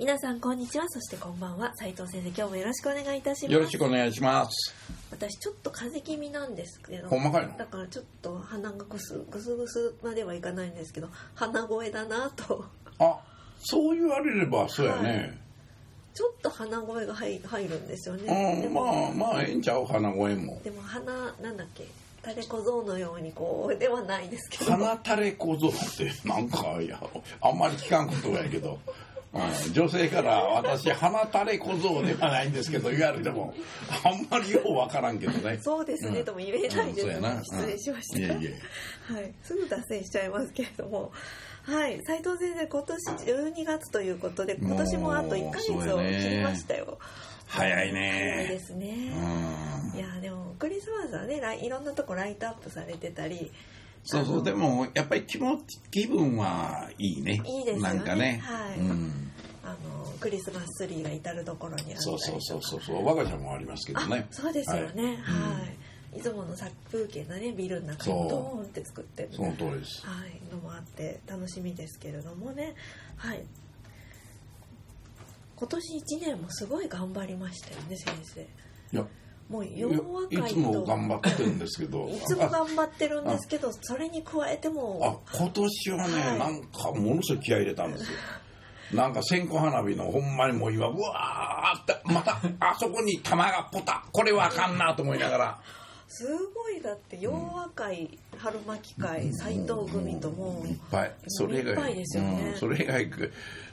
皆さんこんにちは。そしてこんばんは。斉藤先生今日もよろしくお願いいたします。よろしくお願いします。私ちょっと風邪気味なんですけどほんまかい？のだからちょっと鼻がぐすぐすぐすまではいかないんですけど鼻声だなと。あそう言われればそうやね、ちょっと鼻声が入入るんですよね。まあまあええんちゃう？鼻声も。でも鼻なんだっけ？タレ小僧のようにこうではないですけど。鼻垂れ小僧ってなんかいやあんまり聞かんことやけど、うん、女性から私鼻垂れ小僧ではないんですけど言われてもあんまりようわからんけどね。そうですね、うん。とも言えないです、失礼しました、はい、すぐ脱線しちゃいますけれども。はい。斉藤先生今年12月ということで今年もあと1ヶ月を切りましたよ。早い早いでねすね、うん。いやでもクリスマスはねいろんなとこライトアップされてたりそうそう。でもやっぱり気持ち気分はいいね。いいですよね。なんかね、はい。うん、あのクリスマスツリーが至る所にあったりとか。そうそうそうそうそう。我が社もありますけどね。あそうですよね。はい、はい。いつもの殺風景なねビルの中にドーンって作ってるその通りです。はい、のもあって楽しみですけれどもね。はい。今年1年もすごい頑張りましたよね先生。いやもうい洋和会といつも頑張ってるんですけど。いつも頑張ってるんですけどそれに加えてあも今年はね、はい。なんかものすごい気合い入れたんですよ。なんか線香花火のほんまにもう今うわーってまたあそこに玉がポタこれはあかんなと思いながら。すごいだって洋和会春巻会斎藤組ともいっぱい。それ以外いっぱいですよね。うん、それ以外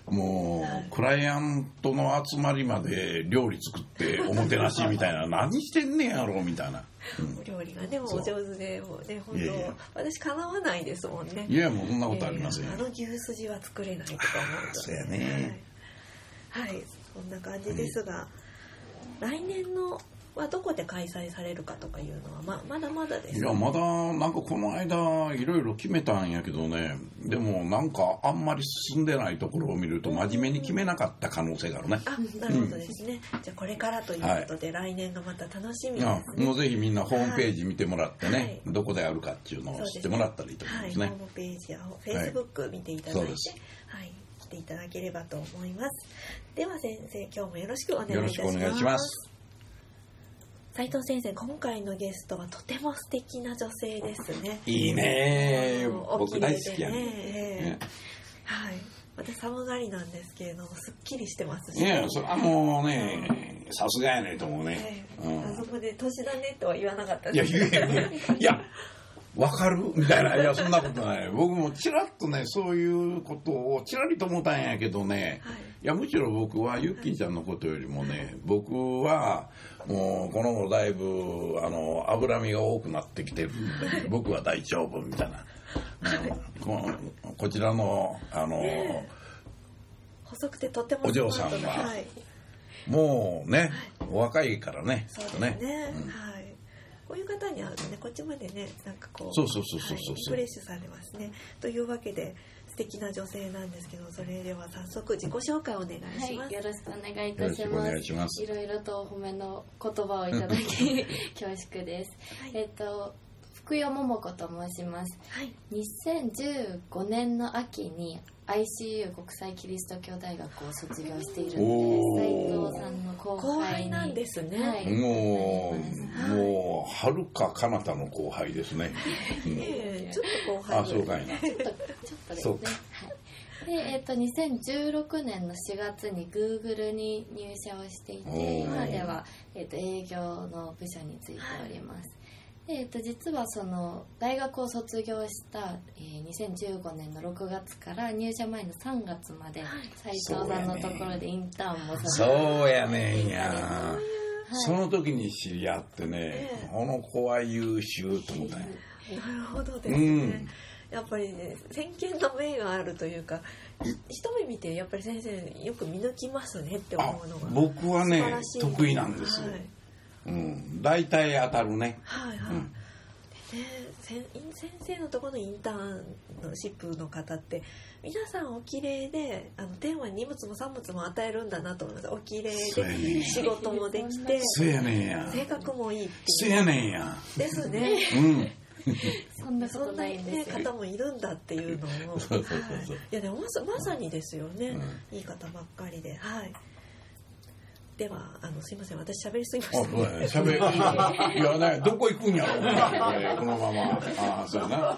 もう、クライアントの集まりまで料理作っておもてなしみたいな。何してんねんやろみたいな、お料理が。ねもうお上手でもうね本当私かなわないですもんね。いやもうそんなことありませんあの牛すじは作れないとか思うと。そうやね。はい、はい、そんな感じですが、来年のはどこで開催されるかとかいうのはままだまだですいやまだなんかこの間いろいろ決めたんやけどね。でもなんかあんまり進んでないところを見ると真面目に決めなかった可能性があるね。あなるほどですね、じゃあこれからということで、来年がまた楽しみですあねもうぜひみんなホームページ見てもらってね、はい。どこであるかっていうのを知ってもらったらいいと思いますね。はい、ホームページやフェイスブック見ていただいて、はい、来ていただければと思います。では先生、今日もよろしくお願いいよろたします。斉藤先生、今回のゲストはとても素敵な女性ですね。いいね。僕大好きやね。ね。ええはい。私寒がりなんですけれども、すっきりしてますし。いやそれはもうねさすがやねと思うねえ、えうん。あそこで年だねとは言わなかったいや、です言え言え。いや、わかる？みたいな。いや、そんなことない。僕もちらっとね、そういうことをちらりと思ったんやけどね、はいいや、むしろ僕はユッキーちゃんのことよりもね、僕は、もう、この頃だいぶ、あの、脂身が多くなってきてるんで、僕は大丈夫みたいな。うんここちらの、あの、細くてとてもお嬢さんははい。もうね、お若いからね、そうですきっとね。うんはい。こういう方に会うとね、こっちまでね、なんかこう、そうそうそうそうそうはいリフレッシュされますね。というわけで、素敵な女性なんですけど、それでは早速自己紹介をお願いします。はい、よろしくお願いいたしますいろいろとお褒めの言葉をいただき 恐縮です。はいえっと福代桃子と申します。はい。2015年の秋に ICU 国際キリスト教大学を卒業しているので、斉藤さんの後後輩に輩なんですね。はいもう、もう、はるか彼方の後輩ですね。うんええちょっと後輩あ、そうかいな。ちょっとちょっとですね。で、えっ、と2016年の4月に Google に入社をしていて、今ではえっ、と営業の部署についております。でえっと実はその大学を卒業した、えー2015年の6月から入社前の3月まで斉藤さんのところでインターンもさせてそうやねんや。はい。その時に知り合ってねええ、この子は優秀と思ったんや。なるほどですうねん。やっぱりね先見の明があるというか一目見てやっぱり先生よく見抜きますねって思うのが僕はね得意なんですよ、はいうん、大体当たるね、はいはい、うん。でね先先生のところのインターンシップの方って皆さんお綺麗であの天は荷物も産物も与えるんだなと思います。お綺麗で仕事もできてそやねんや。性格もいいってそいう。やねんや。ですね。うん。そんなことそんな、ないんね、方もいるんだっていうのを。そうそうそうそう。はいいやでもまさまさにですよね、ういい方ばっかりで。はいではあのすいません私喋りすぎまあ、したそうやね。喋る。いやね、どこ行くんやろうね。このまま。ああ、そうやな。はい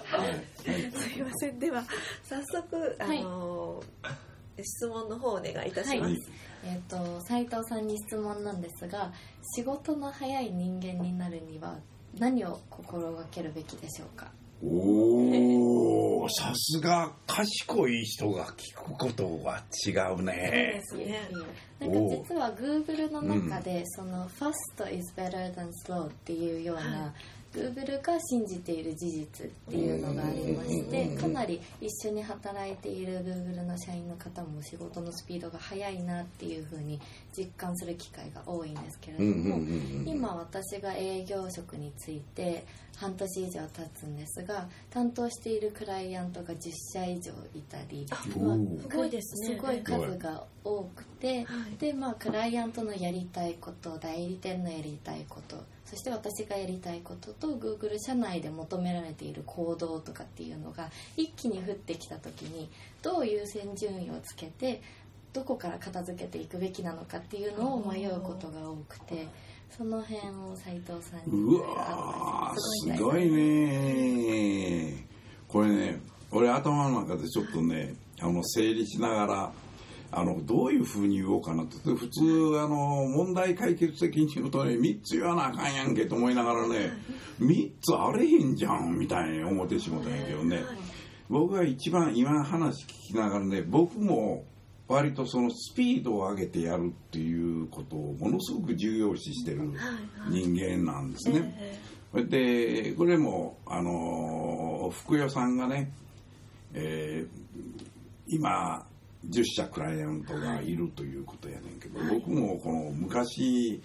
すいませんでは早速あの、質問の方お願いいたします、はいえっ、と斉藤さんに質問なんですが仕事の早い人間になるには何を心がけるべきでしょうか？おお、さすが賢い人が聞くことは違うね。そうですねなんか実は Google の中で、その Fast is better than slow っていうような、Google が信じている事実っていうのがありましてうんかなり一緒に働いている Google の社員の方も仕事のスピードが速いなっていうふうに実感する機会が多いんですけれども。今私が営業職について半年以上経つんですが担当しているクライアントが10社以上いたりすごいですね。すごい数が多くてはい。でまあクライアントのやりたいこと代理店のやりたいことそして私がやりたいことと Google 社内で求められている行動とかっていうのが一気に降ってきた時にどう優先順位をつけてどこから片付けていくべきなのかっていうのを迷うことが多くてその辺を斉藤さんにうわすごいね。これね俺頭の中でちょっとねあの整理しながらあのどういうふうに言おうかなって普通あの問題解決的に言うとね3つ言わなあかんやんけと思いながらね3つあれへんじゃんみたいに思ってしもたんやけどね。僕が一番今話聞きながらね僕も割とそのスピードを上げてやるっていうことをものすごく重要視してる人間なんですね。でこれもあの福代さんがね、えー今10社クライアントがいるということやねんけど、僕もこの昔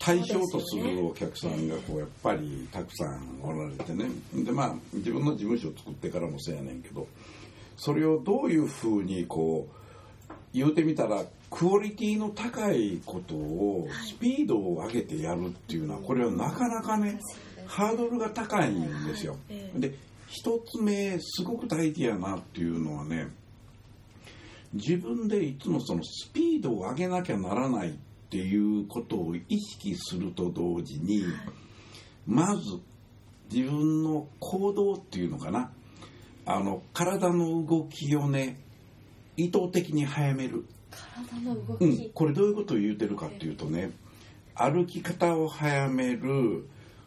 対象とするお客さんがこうやっぱりたくさんおられてね。でまあ自分の事務所を作ってからもそうやねんけどそれをどういうふうにこう言うてみたらクオリティの高いことをスピードを上げてやるっていうのはこれはなかなかねハードルが高いんですよ。ええ。で一つ目すごく大事やなっていうのはね自分でいつもそのスピードを上げなきゃならないっていうことを意識すると同時にまず自分の行動っていうのかな。あの体の動きをね意図的に早める。体の動き、うん、これどういうことを言うてるかっていうとね歩き方を早める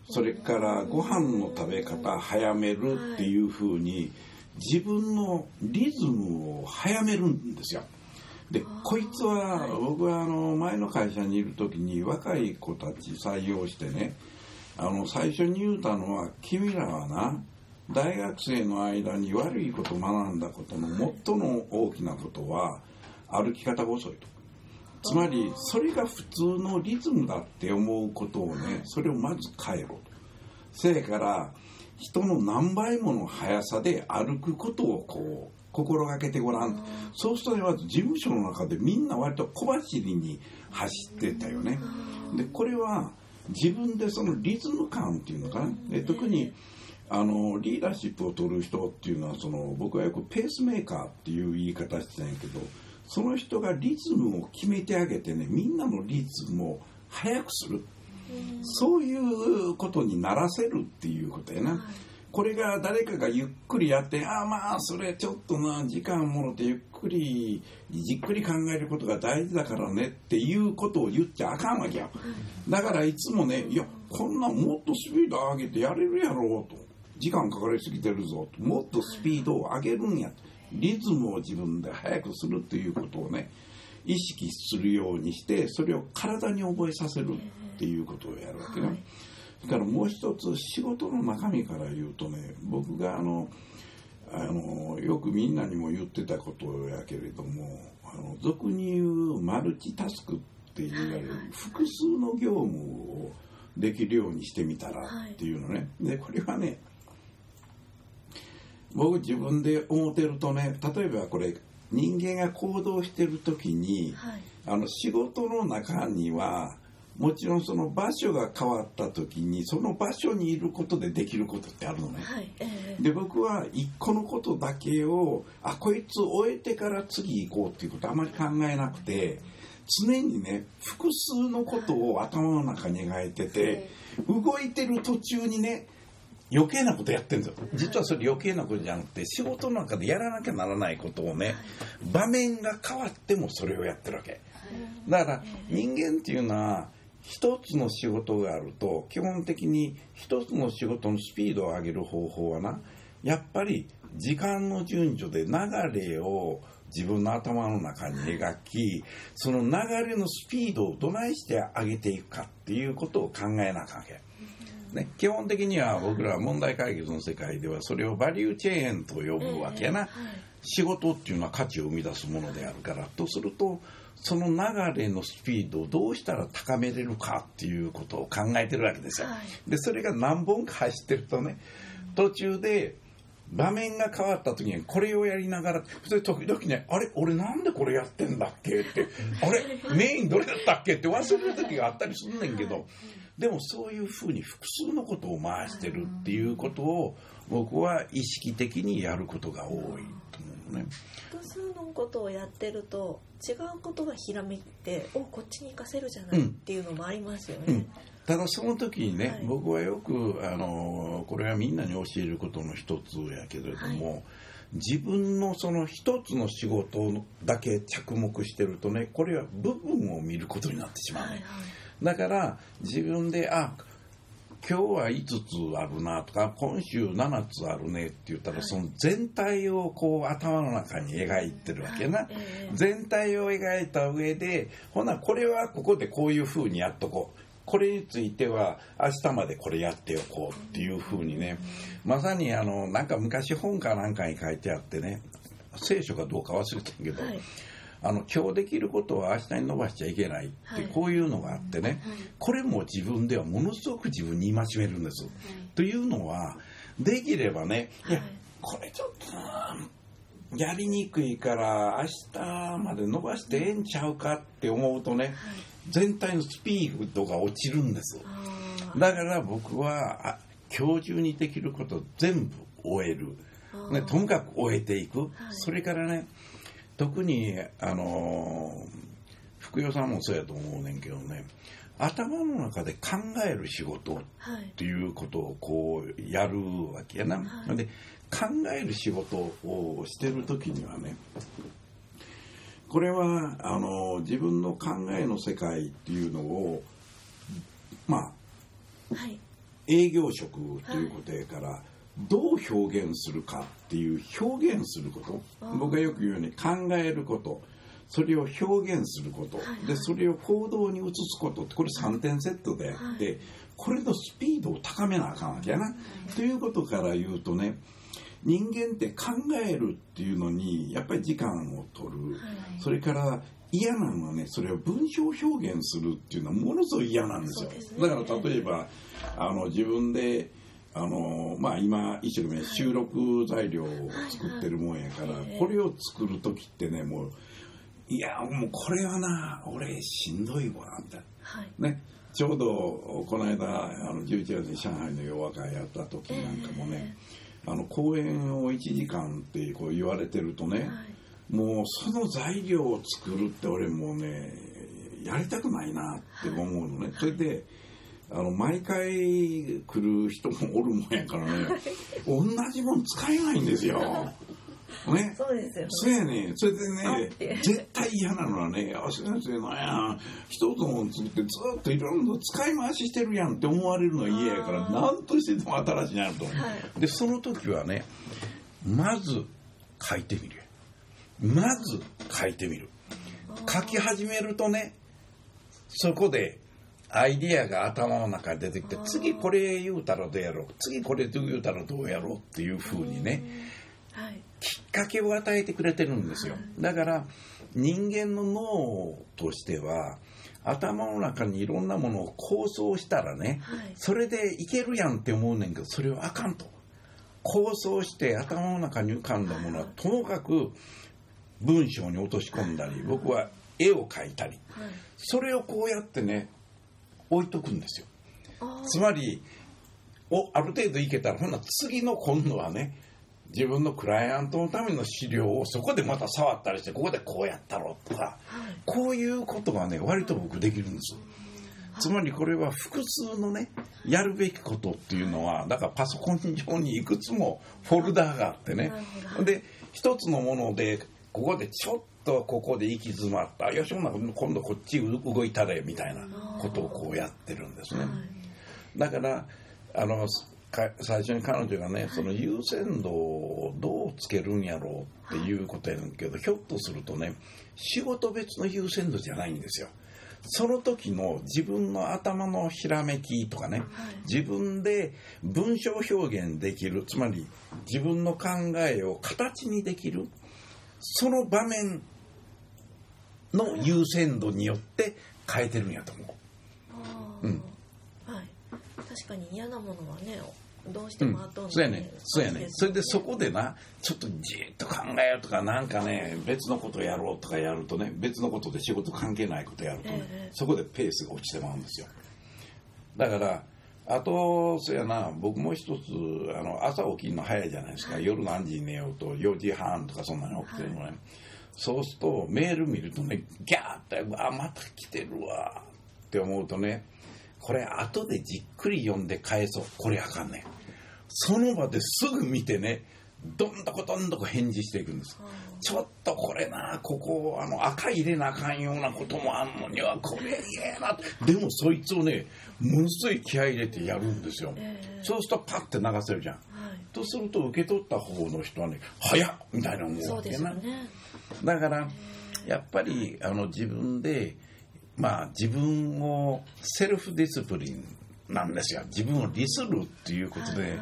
それからご飯の食べ方早めるっていうふうに自分のリズムを早めるんですよ。でこいつは僕はあの前の会社にいる時に若い子たち採用してねあの最初に言うたのは「君らはな大学生の間に悪いことを学んだことの最も大きなことは歩き方が遅いと。つまりそれが普通のリズムだって思うことをねそれをまず変えろと。せやから人の何倍もの速さで歩くことをこう心がけてごらんそうするとねまず事務所の中でみんな割と小走りに走ってたよねでこれは自分でそのリズム感っていうのかなで特にあのリーダーシップを取る人っていうのはその僕はよくペースメーカーっていう言い方してたんやけどその人がリズムを決めてあげてねみんなのリズムを速くするそういうことにならせるっていうことやな。これが誰かがゆっくりやって、ああまあ、それちょっとな、時間もろてゆっくり、じっくり考えることが大事だからねっていうことを言っちゃあかんわけよ。だからいつもね、いや、こんなんもっとスピード上げてやれるやろうと。時間かかりすぎてるぞと。もっとスピードを上げるんや。リズムを自分で速くするっていうことをね、意識するようにして、それを体に覚えさせるっていうことをやるわけね。それからもう一つ仕事の中身から言うとね僕があのあのよくみんなにも言ってたことやけれどもあの俗に言うマルチタスクって言われる複数の業務をできるようにしてみたらっていうのね、でこれはね僕自分で思ってるとね例えばこれ人間が行動してる時に、はい。あの仕事の中にはもちろんその場所が変わった時にその場所にいることでできることってあるのね。はいええで僕は一個のことだけをあこいつ終えてから次行こうっていうことあまり考えなくて常にね複数のことを頭の中に描いてて動いてる途中にね余計なことやってるんですよ実はそれ余計なことじゃなくて仕事の中でやらなきゃならないことをね場面が変わってもそれをやってるわけだから人間っていうのは一つの仕事があると基本的に一つの仕事のスピードを上げる方法はなやっぱり時間の順序で流れを自分の頭の中に描きその流れのスピードをどないして上げていくかっていうことを考えなあかんわけ。ね、基本的には僕らは問題解決の世界ではそれをバリューチェーンと呼ぶわけやな、仕事っていうのは価値を生み出すものであるからとするとその流れのスピードをどうしたら高めれるかっていうことを考えてるわけですよ。でそれが何本か走ってるとね途中で場面が変わった時にこれをやりながらそれ時々ねあれ？俺なんでこれやってんだっけ？って。あれ？メインどれだったっけ？って忘れる時があったりすんねんけどでもそういうふうに複数のことを回してるっていうことを僕は意識的にやることが多いと思うね。複数のことをやってると違うことがひらめいておこっちに活かせるじゃないっていうのもありますよね、うん。ただその時にね、はい。僕はよくあのこれはみんなに教えることの一つやけれども、自分のその一つの仕事だけ着目してるとねこれは部分を見ることになってしまうね、はいはいだから自分であ今日は5つあるなとか今週7つあるねって言ったら、はい。その全体をこう頭の中に描いてるわけな、ええ。全体を描いた上でほなこれはここでこういうふうにやっとこう。これについては明日までこれやっておこうっていうふうにね。まさにあのなんか昔本かなんかに書いてあってね。聖書かどうか忘れてんけど、はいあの今日できることは明日に伸ばしちゃいけないって、はい。こういうのがあってね、これも自分ではものすごく自分に戒めるんです。というのはできればね、い。やはいこれちょっとなやりにくいから明日まで伸ばしてええんちゃうかって思うとね、全体のスピードが落ちるんです。だから僕はあ今日中にできること全部終える。ね、ともかく終えていく、はい。それからね特にあのー福代さんもそうやと思うねんけどね。頭の中で考える仕事っはい。ていうことをこうやるわけやな、はい。で考える仕事をしてる時にはねこれはあの自分の考えの世界っていうのをまあはい。営業職ということやから、どう表現するかっていう表現すること。僕がよく言うように考えること。それを表現すること、はいはい。でそれを行動に移すことってこれ3点セットで。あって、はい。これのスピードを高めなあかんわけやな。ということから言うとね人間って考えるっていうのにやっぱり時間を取る、それから嫌なのはねそれを文章表現するっていうのはものすごい嫌なんですよ。だから例えばあの自分であのまあ今一生懸命収録材料を作ってるもんやから、はい。はいこれを作る時ってねもういやもうこれはな俺しんどいわみたいはい。なね。ちょうどこの間あの11月に上海の洋和会やった時なんかもね、あの公演を1時間ってこう言われてるとね、はい。もうその材料を作るって俺もうねやりたくないなって思うのね、それであの毎回来る人もおるもんやからね。同じもん使えないんですよ。ね。そうですよね。そうやねそれでねて。絶対嫌なのはね「あ先生なんや。一つのもの作ってずっといろんな使い回ししてるやん」って思われるのは嫌やから何としてでも新しいなると思う、はい。でその時はねまず書いてみる。まず書いてみる。書き始めるとねそこでアイディアが頭の中に出てきて次これ言うたらどうやろう？次これ言うたらどうやろうっていうふうにねはい。きっかけを与えてくれてるんですよ。だから人間の脳としては頭の中にいろんなものを構想したらねはい。それでいけるやんって思うねんけどそれはあかんと。構想して頭の中に浮かんだものはともかく文章に落とし込んだり僕は絵を描いたり。はい。それをこうやってね置いとくんですよ。あつまりおある程度いけたらほんなら次の今度はね自分のクライアントのための資料をそこでまた触ったりしてここでこうやったろとかこういうことがね割と僕できるんです。つまりこれは複数のねやるべきことっていうのはだからパソコン上にいくつもフォルダーがあってね。で一つのものでここでちょっとここで行き詰まった。よしなら今度こっち動いたれみたいなことをこうやってるんですね。だからあのか最初に彼女がねその優先度をどうつけるんやろうっていうことやねんけどひょっとするとね仕事別の優先度じゃないんですよ。その時の自分の頭のひらめきとかね自分で文章表現できるつまり自分の考えを形にできるその場面の優先度によって変えてるんやと思う。うん。はい。確かに嫌なものはねどうしても後の、そうやねそうやねそれでそこでなちょっとじーっと考えようとかなんかね別のことやろうとかやるとね別のことで仕事関係ないことやるとね、ええ。そこでペースが落ちてまうんですよ。だからあとそうやな僕も一つあの朝起きるの早いじゃないですか、夜何時に寝ようと4時半とかそんなに起きてるのね、そうするとメール見るとねギャーってうわまた来てるわって思うとねこれ後でじっくり読んで返そう。これあかんねん。その場ですぐ見てねどんどこどんどこ返事していくんです。ちょっとこれなここあの赤入れなあかんようなこともあんのにはこれ嫌やな。でもそいつをねものすごい気合い入れてやるんですよ、ええ。そうするとパッて流せるじゃん。はい。とすると受け取った方の人はね早っみたいな思うそうわけなですよねだからやっぱりあの自分でまあ自分を self-discipline なんですよ。自分を律するっていうことで、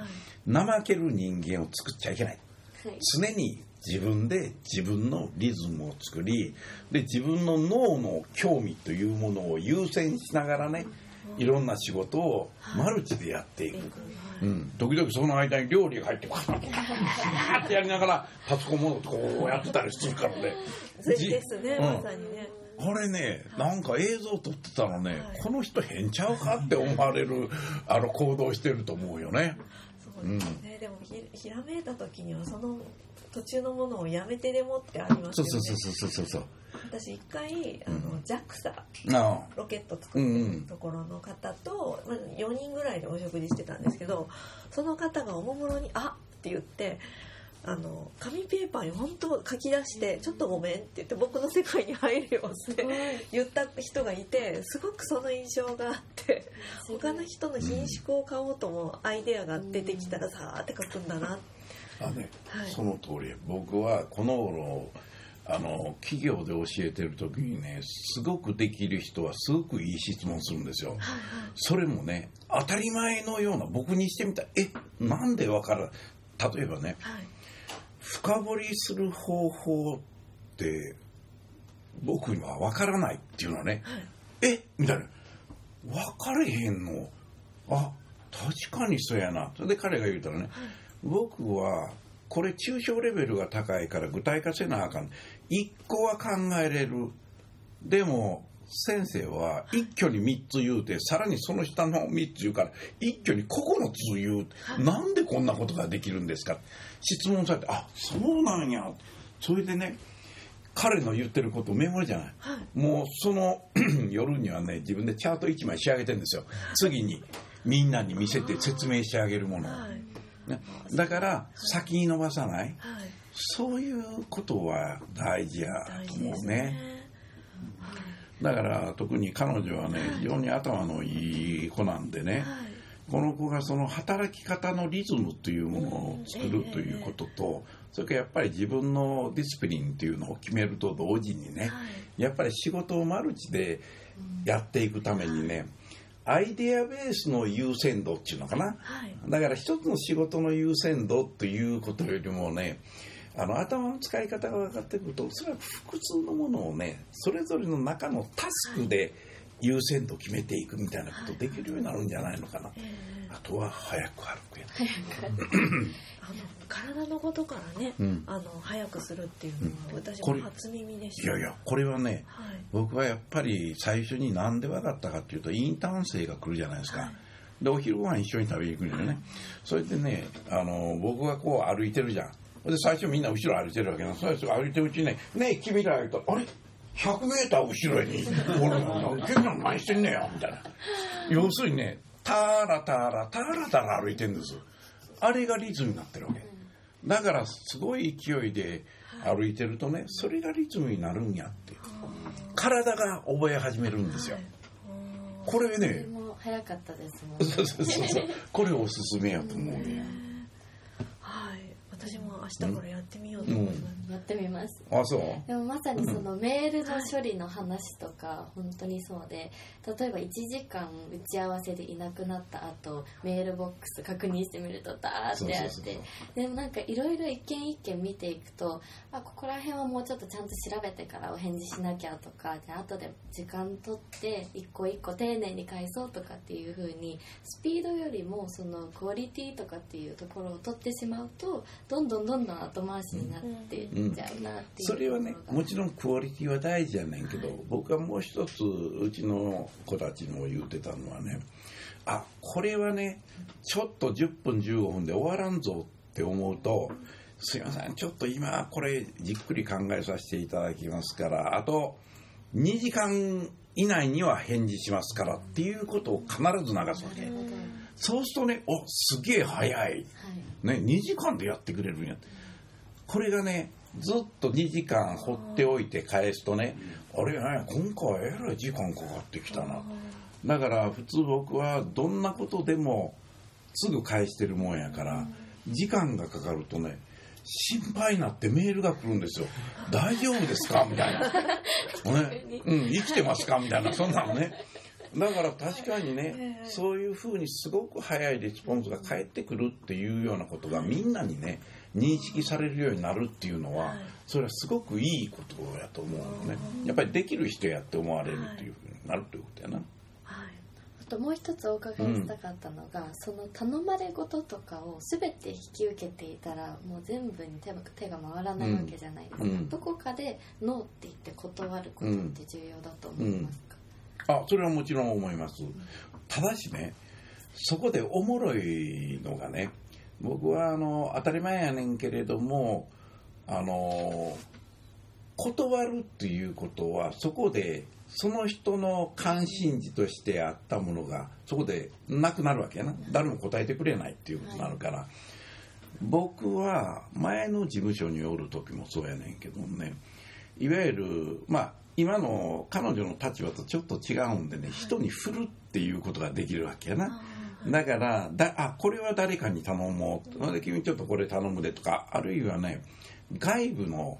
怠ける人間を作っちゃいけない。常に自分で自分のリズムを作りで自分の脳の興味というものを優先しながらねいろんな仕事をマルチでやっていく、うん、時々その間に料理が入ってわーってやりながらパソコンもこうやってたりするからね。そうですね、うんまさにね。これねなんか映像撮ってたらね、はい。この人変ちゃうかって思われるあの行動してると思うよね。そうですね、ひひらめいた時にはその途中のものをやめてでもってありますよね。そうそうそうそうそうそう。私一回あの、JAXA あロケット作ってるところの方と、まあ4人ぐらいでお食事してたんですけどその方がおもむろに「あっ!」って言ってあの紙ペーパーに本当書き出して「ちょっとごめん」って言って僕の世界に入るよって言った人がいてすごくその印象があって他の人の品種を買おうともアイデアが出てきたらさーって書くんだなああね、はい。その通り。僕はこの頃あの企業で教えてる時にねすごくできる人はすごくいい質問するんですよ。それもね当たり前のような僕にしてみたらえなんでわからん？例えばねはい深掘りする方法って僕には分からないっていうのはね、え？みたいな。分かれへんの。あ確かにそうやな。それで彼が言うたらね、僕はこれ抽象レベルが高いから具体化せなあかん。一個は考えれる。でも先生は一挙に3つ言うてさらにその下の3つ言うから一挙に9つ言う、なんでこんなことができるんですか？質問されてあそうなんや。それでね彼の言ってることメモリじゃない、もうその 夜にはね自分でチャート1枚仕上げてるんですよ。次にみんなに見せて説明してあげるものを、はい。ね、だから先に伸ばさない。はい。そういうことは大事やと思うねだから特に彼女はね非常に頭のいい子なんでね、はい。この子がその働き方のリズムというものを作るということと、それからやっぱり自分のディスプリンというのを決めると同時にね、はい。やっぱり仕事をマルチでやっていくためにねアイデアベースの優先度っていうのかな。はい。だから一つの仕事の優先度ということよりもねあの頭の使い方が分かってくるとおそらく複数のものをねそれぞれの中のタスクで優先度を決めていくみたいなことできるようになるんじゃないのかな。ええ。あとは早く歩くやあの体のことからね、うん。あの早くするっていうのは私も初耳でした。いやいやこれはねはい。僕はやっぱり最初になんで分かったかっていうとインターン生が来るじゃないですか、はい。でお昼ご飯一緒に食べに行くんだよね。それでねあの僕がこう歩いてるじゃんで最初みんな後ろ歩いてるわけな。それで歩いてるうちにね「ねえ君ら」言うと「あれ？100メーター後ろに俺の君ら何してんねや」みたいな。要するにねタラタラタラタラ歩いてるんです。あれがリズムになってるわけ。だからすごい勢いで歩いてるとねそれがリズムになるんやって体が覚え始めるんですよ。これそね早かったですもんね。そうそうそうそう。これおすすめやと思うね。はい。私も明日からやってみようと思います。やってみます。あそう？でもまさにそのメールの処理の話とか本当にそうで例えば1時間打ち合わせでいなくなった後メールボックス確認してみるとダーってあって。でもなんかいろいろ一件一件見ていくとあここら辺はもうちょっとちゃんと調べてからお返事しなきゃとかじゃあ後で時間取って一個一個丁寧に返そうとかっていう風にスピードよりもそのクオリティとかっていうところを取ってしまうとどんどんどんどん後回しになっていっちゃうなっていう。それはねもちろんクオリティは大事やねんけど、僕はもう一つうちの子たちにも言うてたのはねあこれはねちょっと10分15分で終わらんぞって思うとすいませんちょっと今これじっくり考えさせていただきますからあと2時間以内には返事しますからっていうことを必ず流すわけ。なるほどそうするとねおすげえ早い。はい。ね、2時間でやってくれるんや。これがねずっと2時間放っておいて返すとねあれね今回はえらい時間かかってきたな。だから普通僕はどんなことでもすぐ返してるもんやから時間がかかるとね心配になってメールが来るんですよ「大丈夫ですか?」みたいな「ね。うん、生きてますか?」みたいなそんなのねだから確かにねそういうふうにすごく早いレスポンスが返ってくるっていうようなことがみんなにね認識されるようになるっていうのはそれはすごくいいことやと思うのね。やっぱりできる人やって思われるっていうふうになるっていうことやな。ともう一つお伺いしたかったのが、その頼まれ事とかを全て引き受けていたらもう全部に手が手が回らないわけじゃないですか、うん。どこかでノーって言って断ることって重要だと思います。か、あそれはもちろん思います。ただしねそこでおもろいのがね僕はあの当たり前やねんけれどもあの断るっていうことはそこでその人の関心事としてあったものがそこでなくなるわけやな。誰も答えてくれないっていうことになるから、僕は前の事務所におる時もそうやねんけどねいわゆるまあ今の彼女の立場とちょっと違うんでね人に振るっていうことができるわけやな。だからだあこれは誰かに頼もう。君ちょっとこれ頼むでとかあるいはね外部の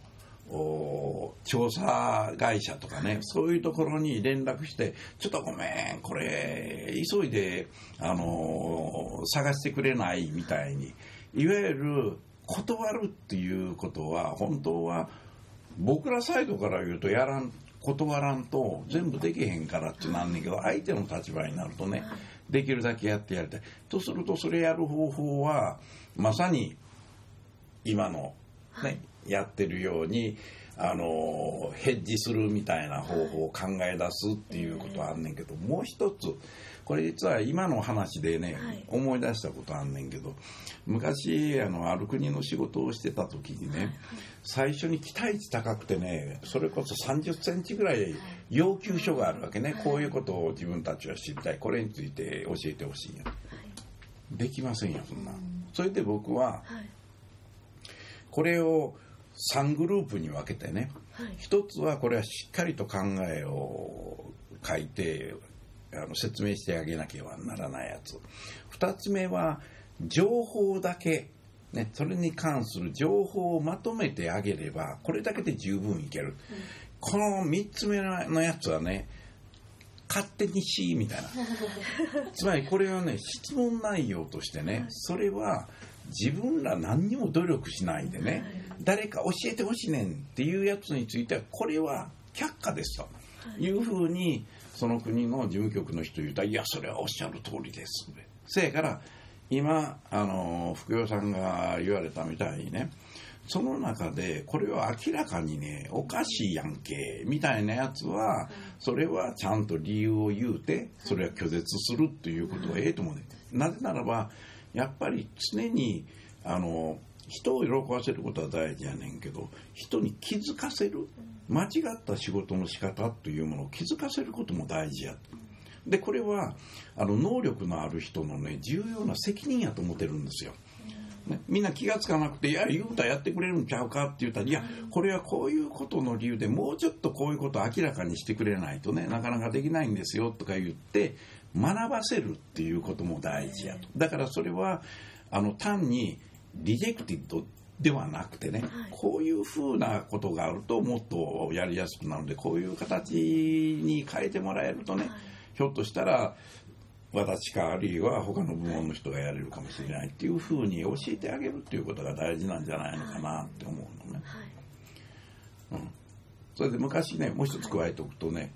お調査会社とかねそういうところに連絡してちょっとごめんこれ急いで、あのー探してくれないみたいに。いわゆる断るっていうことは本当は僕らサイドから言うとやらん断らんと全部できへんからってなんねんけど相手の立場になるとねできるだけやってやりたい。とするとそれやる方法はまさに今のねやってるようにあのヘッジするみたいな方法を考え出すっていうことはあんねんけどもう一つこれ実は今の話でね、はい。思い出したことあんねんけど昔あのある国の仕事をしてた時にね最初に期待値高くてねそれこそ3 0センチぐらい要求書があるわけね。こういうことを自分たちは知りたい。これについて教えてほしいんやできませんよそんな。それで僕ははい。これを3グループに分けてねはい。一つはこれはしっかりと考えを書いてあの説明してあげなければならないやつ。二つ目は情報だけ、ね、それに関する情報をまとめてあげればこれだけで十分いける、この三つ目のやつはね勝手にしみたいな。つまりこれはね質問内容としてねそれは自分ら何にも努力しないでね誰か教えてほしいねんっていうやつについてはこれは却下ですというふうにその国の事務局の人言うたらいやそれはおっしゃる通りですせやから今あの福代さんが言われたみたいにねその中でこれは明らかにねおかしいやんけみたいなやつはそれはちゃんと理由を言うてそれは拒絶するっていうことがええと思うねなぜならばやっぱり常にあの人を喜ばせることは大事やねんけど人に気づかせる。間違った仕事の仕方というものを気づかせることも大事やでこれはあの能力のある人のね重要な責任やと思ってるんですよ。ね、みんな気が付かなくて「いや言うたらやってくれるんちゃうか」って言ったら「いやこれはこういうことの理由でもうちょっとこういうことを明らかにしてくれないとねなかなかできないんですよ」とか言って学ばせるっていうことも大事やとだからそれはあの単に rejected ではなくてね、こういうふうなことがあるともっとやりやすくなるのでこういう形に変えてもらえるとね、ひょっとしたら私かあるいは他の部門の人がやれるかもしれないっていうふうに教えてあげるっていうことが大事なんじゃないのかなって思うのね。うん、それで昔ねもう一つ加えておくとね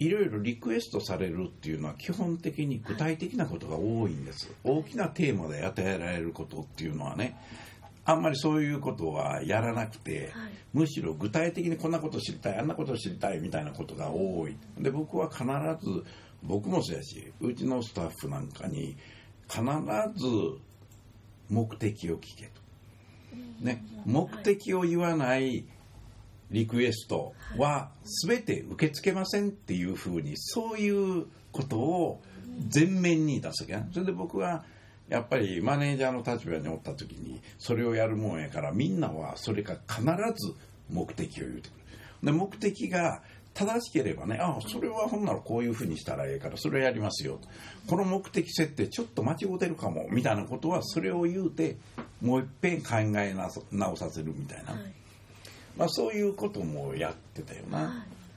いろいろリクエストされるっていうのは基本的に具体的なことが多いんです。大きなテーマで与えられることっていうのはねあんまりそういうことはやらなくて、はい、むしろ具体的にこんなこと知りたいあんなこと知りたいみたいなことが多い。で僕は必ず僕もそうやしうちのスタッフなんかに必ず目的を聞けと、ね、目的を言わないリクエストは全て受け付けませんっていうふうにそういうことを前面に出すわけそれで僕はやっぱりマネージャーの立場におった時にそれをやるもんやからみんなはそれが必ず目的を言うてくる。で目的が正しければねああそれはほんならこういうふうにしたらええからそれやりますよこの目的設定ちょっと間違うてるかもみたいなことはそれを言うてもういっぺん考え直させるみたいな、はい。まあ、そういうこともやってたよな、は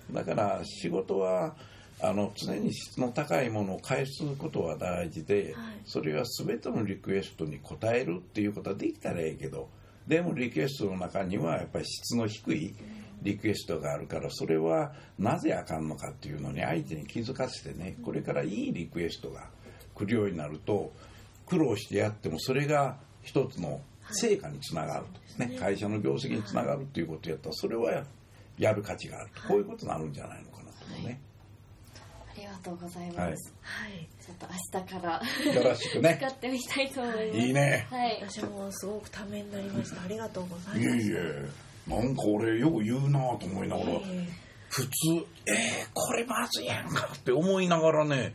い、だから仕事はあの常に質の高いものを返すことは大事で、はい、それは全てのリクエストに応えるっていうことはできたらええけどでもリクエストの中にはやっぱり質の低いリクエストがあるからそれはなぜあかんのかっていうのに相手に気づかせてねこれからいいリクエストが来るようになると苦労してやってもそれが一つの成果につながると、ね、会社の業績につながるっていうことやったらそれはやる価値があるとこういうことになるんじゃないのかなと思うね。ありがとうございます。はい。ちょっと明日からよろしくね。使ってみたいと思います。いいね。はい。私もすごくためになりました。ありがとうございます。いえいえ。なんか俺よく言うなと思いながら、普通、えー、これまずいやんかって思いながらね、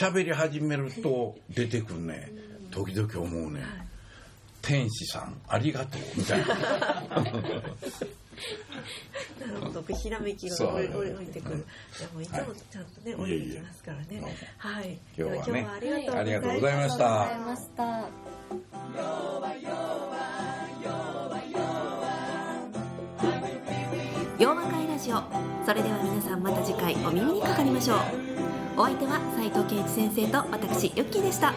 喋り始めると出てくるね、時々思うね。天使さんありがとうみたいな。なるほど、ひらめきが降りてくる。でもいつもちゃんとね、降りてきますからね。はい。今日はね、ありがとうございました。洋和会ラジオそれでは皆さんまた次回お耳にかかりましょうお相手は斉藤圭一先生と私ユッキーでした